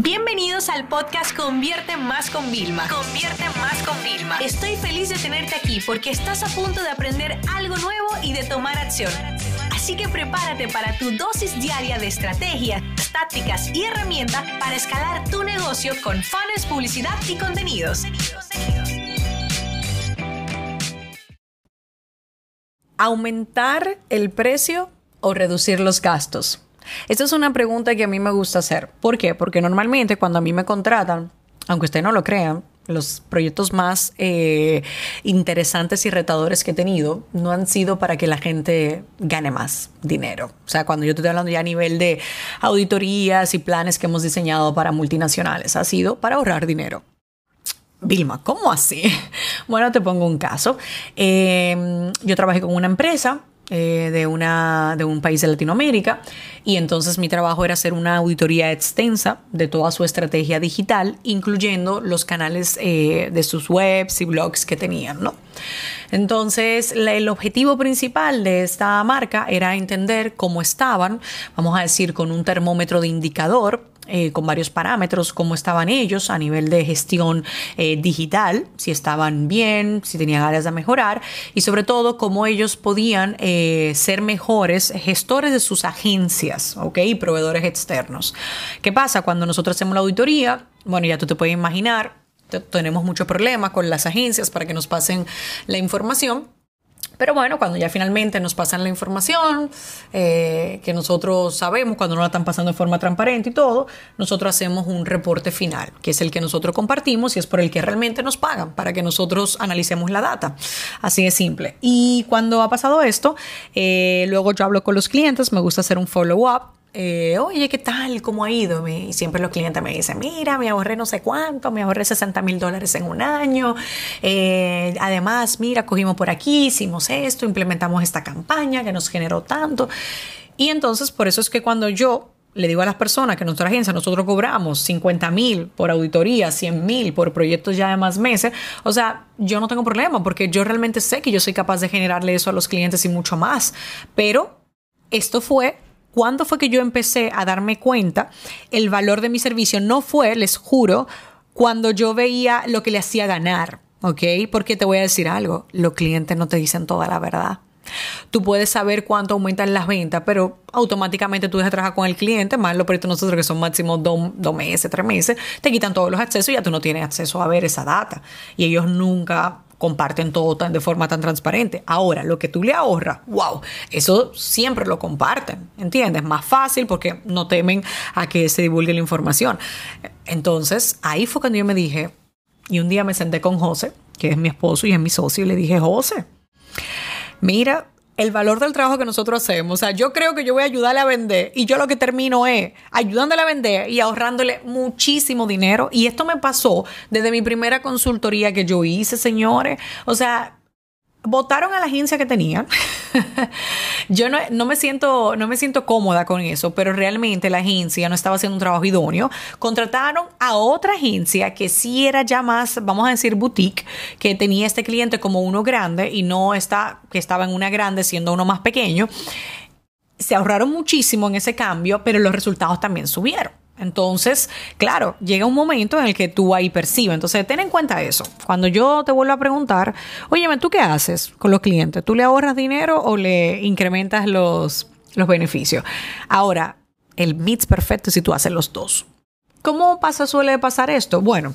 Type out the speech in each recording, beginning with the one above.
Bienvenidos al podcast Convierte Más con Vilma. Convierte Más con Vilma. Estoy feliz de tenerte aquí porque estás a punto de aprender algo nuevo y de tomar acción. Así que prepárate para tu dosis diaria de estrategias, tácticas y herramientas para escalar tu negocio con fans, publicidad y contenidos. ¿Aumentar el precio o reducir los gastos? Esta es una pregunta que a mí me gusta hacer. ¿Por qué? Porque normalmente cuando a mí me contratan, aunque usted no lo crean, los proyectos más eh, interesantes y retadores que he tenido no han sido para que la gente gane más dinero. O sea, cuando yo te estoy hablando ya a nivel de auditorías y planes que hemos diseñado para multinacionales, ha sido para ahorrar dinero. Vilma, ¿cómo así? Bueno, te pongo un caso. Eh, yo trabajé con una empresa eh, de, una, de un país de Latinoamérica y entonces mi trabajo era hacer una auditoría extensa de toda su estrategia digital, incluyendo los canales eh, de sus webs y blogs que tenían, ¿no? Entonces, el objetivo principal de esta marca era entender cómo estaban, vamos a decir, con un termómetro de indicador, eh, con varios parámetros, cómo estaban ellos a nivel de gestión eh, digital, si estaban bien, si tenían áreas de mejorar y sobre todo cómo ellos podían eh, ser mejores gestores de sus agencias, ¿ok? Y proveedores externos. ¿Qué pasa cuando nosotros hacemos la auditoría? Bueno, ya tú te puedes imaginar, tenemos muchos problemas con las agencias para que nos pasen la información pero bueno, cuando ya finalmente nos pasan la información, eh, que nosotros sabemos cuando no la están pasando de forma transparente y todo, nosotros hacemos un reporte final, que es el que nosotros compartimos y es por el que realmente nos pagan, para que nosotros analicemos la data. Así de simple. Y cuando ha pasado esto, eh, luego yo hablo con los clientes, me gusta hacer un follow-up eh, oye, ¿qué tal? ¿Cómo ha ido? Y siempre los clientes me dicen, mira, me ahorré no sé cuánto, me ahorré 60 mil dólares en un año. Eh, además, mira, cogimos por aquí, hicimos esto, implementamos esta campaña que nos generó tanto. Y entonces, por eso es que cuando yo le digo a las personas que en nuestra agencia nosotros cobramos 50 mil por auditoría, 100 mil por proyectos ya de más meses, o sea, yo no tengo problema porque yo realmente sé que yo soy capaz de generarle eso a los clientes y mucho más. Pero esto fue ¿Cuándo fue que yo empecé a darme cuenta el valor de mi servicio? No fue, les juro, cuando yo veía lo que le hacía ganar, ¿ok? Porque te voy a decir algo, los clientes no te dicen toda la verdad. Tú puedes saber cuánto aumentan las ventas, pero automáticamente tú dejas de trabajar con el cliente, más los proyectos nosotros que son máximo dos, dos, meses, tres meses, te quitan todos los accesos y ya tú no tienes acceso a ver esa data. Y ellos nunca comparten todo tan, de forma tan transparente. Ahora, lo que tú le ahorras, wow, eso siempre lo comparten, ¿entiendes? Más fácil porque no temen a que se divulgue la información. Entonces, ahí fue cuando yo me dije, y un día me senté con José, que es mi esposo y es mi socio, y le dije, José, mira, el valor del trabajo que nosotros hacemos. O sea, yo creo que yo voy a ayudarle a vender y yo lo que termino es ayudándole a vender y ahorrándole muchísimo dinero. Y esto me pasó desde mi primera consultoría que yo hice, señores. O sea, votaron a la agencia que tenían. Yo no, me siento, no me siento cómoda con eso, pero realmente la agencia no estaba haciendo un trabajo idóneo. Contrataron a otra agencia que sí era ya más, vamos a decir, boutique, que tenía este cliente como uno grande y no está, que estaba en una grande siendo uno más pequeño. Se ahorraron muchísimo en ese cambio, pero los resultados también subieron. Entonces, claro, llega un momento en el que tú ahí percibes. Entonces, ten en cuenta eso. Cuando yo te vuelvo a preguntar, oye, ¿tú qué haces con los clientes? ¿Tú le ahorras dinero o le incrementas los, los beneficios? Ahora, el mix perfecto es si tú haces los dos. ¿Cómo pasa, suele pasar esto? Bueno,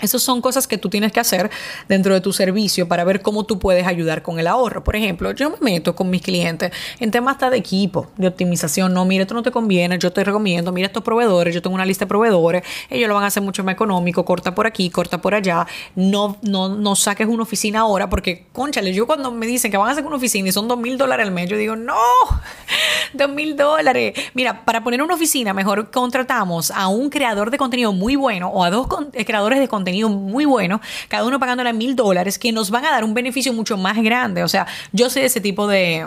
esas son cosas que tú tienes que hacer dentro de tu servicio para ver cómo tú puedes ayudar con el ahorro. Por ejemplo, yo me meto con mis clientes en temas de equipo, de optimización. No, mire, esto no te conviene, yo te recomiendo, mira estos proveedores, yo tengo una lista de proveedores, ellos lo van a hacer mucho más económico, corta por aquí, corta por allá. No, no, no saques una oficina ahora porque, conchale, yo cuando me dicen que van a hacer una oficina y son dos mil dólares al mes, yo digo, no, dos mil dólares. Mira, para poner una oficina, mejor contratamos a un creador de contenido muy bueno o a dos eh, creadores de contenido muy bueno, cada uno pagándole mil dólares, que nos van a dar un beneficio mucho más grande. O sea, yo sé ese tipo de,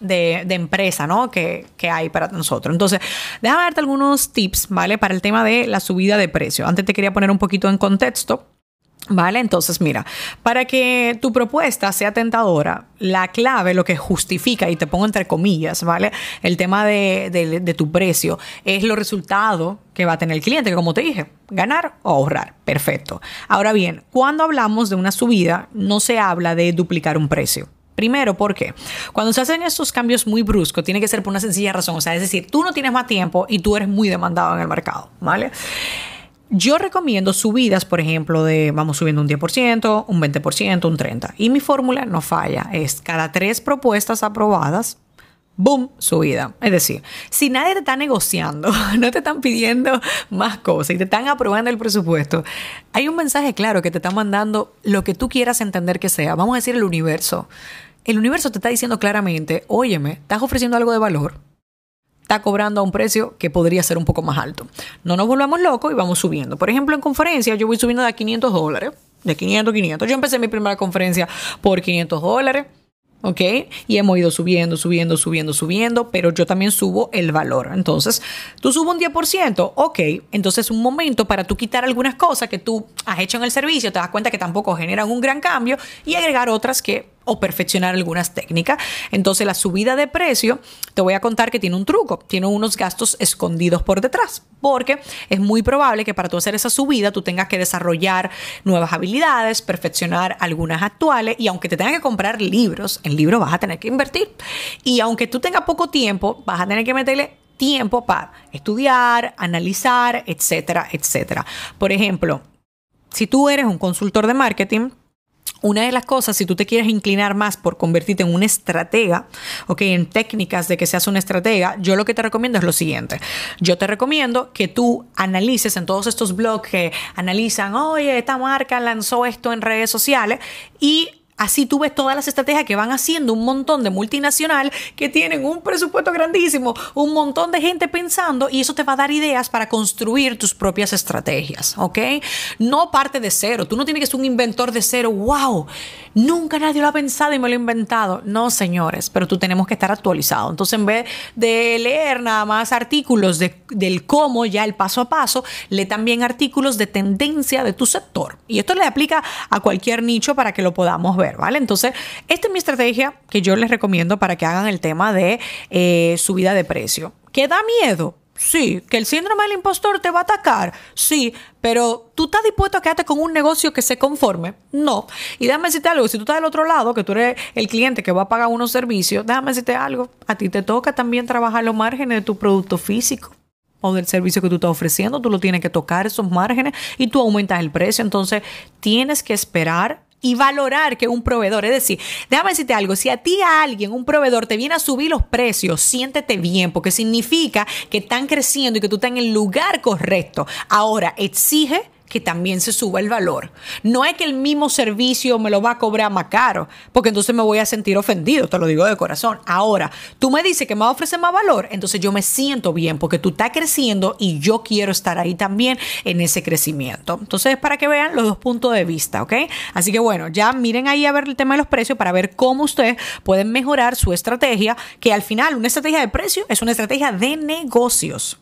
de, empresa, ¿no? Que, que, hay para nosotros. Entonces, déjame darte algunos tips, ¿vale? Para el tema de la subida de precio. Antes te quería poner un poquito en contexto. ¿Vale? Entonces, mira, para que tu propuesta sea tentadora, la clave, lo que justifica, y te pongo entre comillas, ¿vale? El tema de, tu precio es los resultados que va a tener el cliente, que como te dije, ganar o ahorrar. Perfecto. Ahora bien, cuando hablamos de una subida, no se habla de duplicar un precio. Primero, ¿por qué? Cuando se hacen estos cambios muy bruscos, tiene que ser por una sencilla razón. O sea, es decir, tú no tienes más tiempo y tú eres muy demandado en el mercado, ¿vale? Yo recomiendo subidas, por ejemplo, de vamos subiendo un 10%, un 20%, un 30%. Y mi fórmula no falla. Es cada tres propuestas aprobadas, boom, subida. Es decir, si nadie te está negociando, no te están pidiendo más cosas y te están aprobando el presupuesto, hay un mensaje claro que te está mandando lo que tú quieras entender que sea. Vamos a decir el universo. El universo te está diciendo claramente, óyeme, estás ofreciendo algo de valor está cobrando a un precio que podría ser un poco más alto. No nos volvamos locos y vamos subiendo. Por ejemplo, en conferencia yo voy subiendo de 500 dólares, de 500 a 500. Yo empecé mi primera conferencia por 500 dólares. ¿ok? Y hemos ido subiendo, subiendo, subiendo, subiendo, pero yo también subo el valor. Entonces, tú subes un 10%, ok, entonces un momento para tú quitar algunas cosas que tú has hecho en el servicio, te das cuenta que tampoco generan un gran cambio y agregar otras que o perfeccionar algunas técnicas. Entonces la subida de precio, te voy a contar que tiene un truco, tiene unos gastos escondidos por detrás, porque es muy probable que para tú hacer esa subida tú tengas que desarrollar nuevas habilidades, perfeccionar algunas actuales y aunque te tengas que comprar libros, en libros vas a tener que invertir. Y aunque tú tengas poco tiempo, vas a tener que meterle tiempo para estudiar, analizar, etcétera, etcétera. Por ejemplo, si tú eres un consultor de marketing, una de las cosas, si tú te quieres inclinar más por convertirte en una estratega, ok, en técnicas de que seas una estratega, yo lo que te recomiendo es lo siguiente. Yo te recomiendo que tú analices en todos estos blogs que analizan, oye, esta marca lanzó esto en redes sociales y Así tú ves todas las estrategias que van haciendo un montón de multinacional que tienen un presupuesto grandísimo, un montón de gente pensando y eso te va a dar ideas para construir tus propias estrategias, ¿ok? No parte de cero, tú no tienes que ser un inventor de cero, wow, nunca nadie lo ha pensado y me lo he inventado. No, señores, pero tú tenemos que estar actualizado. Entonces, en vez de leer nada más artículos del cómo, ya el paso a paso, lee también artículos de tendencia de tu sector. Y esto le aplica a cualquier nicho para que lo podamos ¿vale? Entonces, esta es mi estrategia que yo les recomiendo para que hagan el tema de eh, subida de precio. ¿Qué da miedo? Sí, que el síndrome del impostor te va a atacar. Sí, pero ¿tú estás dispuesto a quedarte con un negocio que se conforme? No. Y déjame decirte algo, si tú estás del otro lado, que tú eres el cliente que va a pagar unos servicios, déjame decirte algo, a ti te toca también trabajar los márgenes de tu producto físico o del servicio que tú estás ofreciendo, tú lo tienes que tocar esos márgenes y tú aumentas el precio. Entonces, tienes que esperar y valorar que un proveedor, es decir, déjame decirte algo, si a ti a alguien, un proveedor, te viene a subir los precios, siéntete bien, porque significa que están creciendo y que tú estás en el lugar correcto. Ahora, exige que también se suba el valor. No es que el mismo servicio me lo va a cobrar más caro, porque entonces me voy a sentir ofendido, te lo digo de corazón. Ahora, tú me dices que me ofrecer más valor, entonces yo me siento bien porque tú estás creciendo y yo quiero estar ahí también en ese crecimiento. Entonces, para que vean los dos puntos de vista, ¿ok? Así que bueno, ya miren ahí a ver el tema de los precios para ver cómo ustedes pueden mejorar su estrategia, que al final una estrategia de precio es una estrategia de negocios.